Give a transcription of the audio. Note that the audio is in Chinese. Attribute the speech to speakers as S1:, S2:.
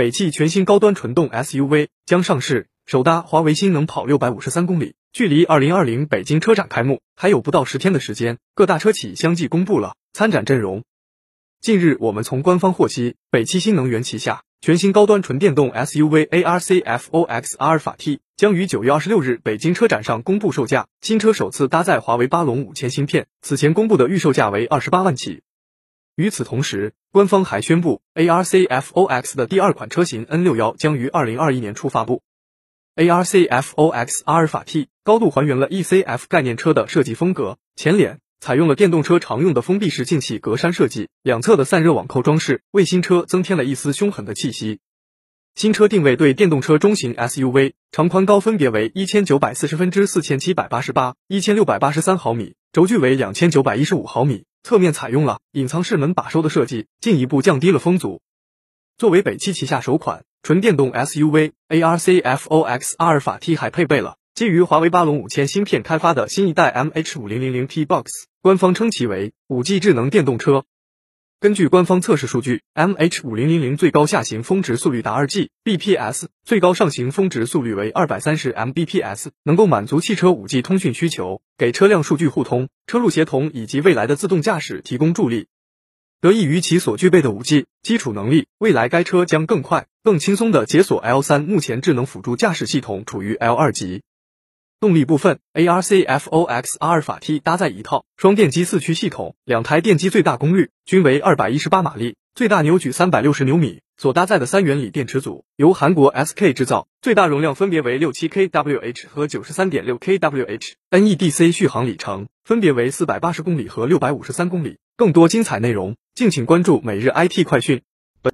S1: 北汽全新高端纯动 SUV 将上市，首搭华为新能跑六百五十三公里。距离二零二零北京车展开幕还有不到十天的时间，各大车企相继公布了参展阵容。近日，我们从官方获悉，北汽新能源旗下全新高端纯电动 SUV ARCFOX 阿尔法 T 将于九月二十六日北京车展上公布售价。新车首次搭载华为巴龙五千芯片，此前公布的预售价为二十八万起。与此同时，官方还宣布，ARCFOX 的第二款车型 N 六幺将于二零二一年初发布。ARCFOX 阿尔法 T 高度还原了 ECF 概念车的设计风格，前脸采用了电动车常用的封闭式进气格栅设计，两侧的散热网扣装饰为新车增添了一丝凶狠的气息。新车定位对电动车中型 SUV，长宽高分别为一千九百四十分之四千七百八十八、一千六百八十三毫米，轴距为两千九百一十五毫米，侧面采用了隐藏式门把手的设计，进一步降低了风阻。作为北汽旗下首款纯电动 SUV，ARCFOX 阿尔法 T 还配备了基于华为巴龙五千芯片开发的新一代 MH 五零零零 TBOX，官方称其为五 G 智能电动车。根据官方测试数据，MH 五零零零最高下行峰值速率达二 Gbps，最高上行峰值速率为二百三十 Mbps，能够满足汽车五 G 通讯需求，给车辆数据互通、车路协同以及未来的自动驾驶提供助力。得益于其所具备的五 G 基础能力，未来该车将更快、更轻松地解锁 L 三。目前智能辅助驾驶系统处于 L 二级。动力部分，ARCFOX 阿尔法 T 搭载一套双电机四驱系统，两台电机最大功率均为二百一十八马力，最大扭矩三百六十牛米。所搭载的三元锂电池组由韩国 SK 制造，最大容量分别为六七 kWh 和九十三点六 kWh，NEDC 续航里程分别为四百八十公里和六百五十三公里。更多精彩内容，敬请关注每日 IT 快讯。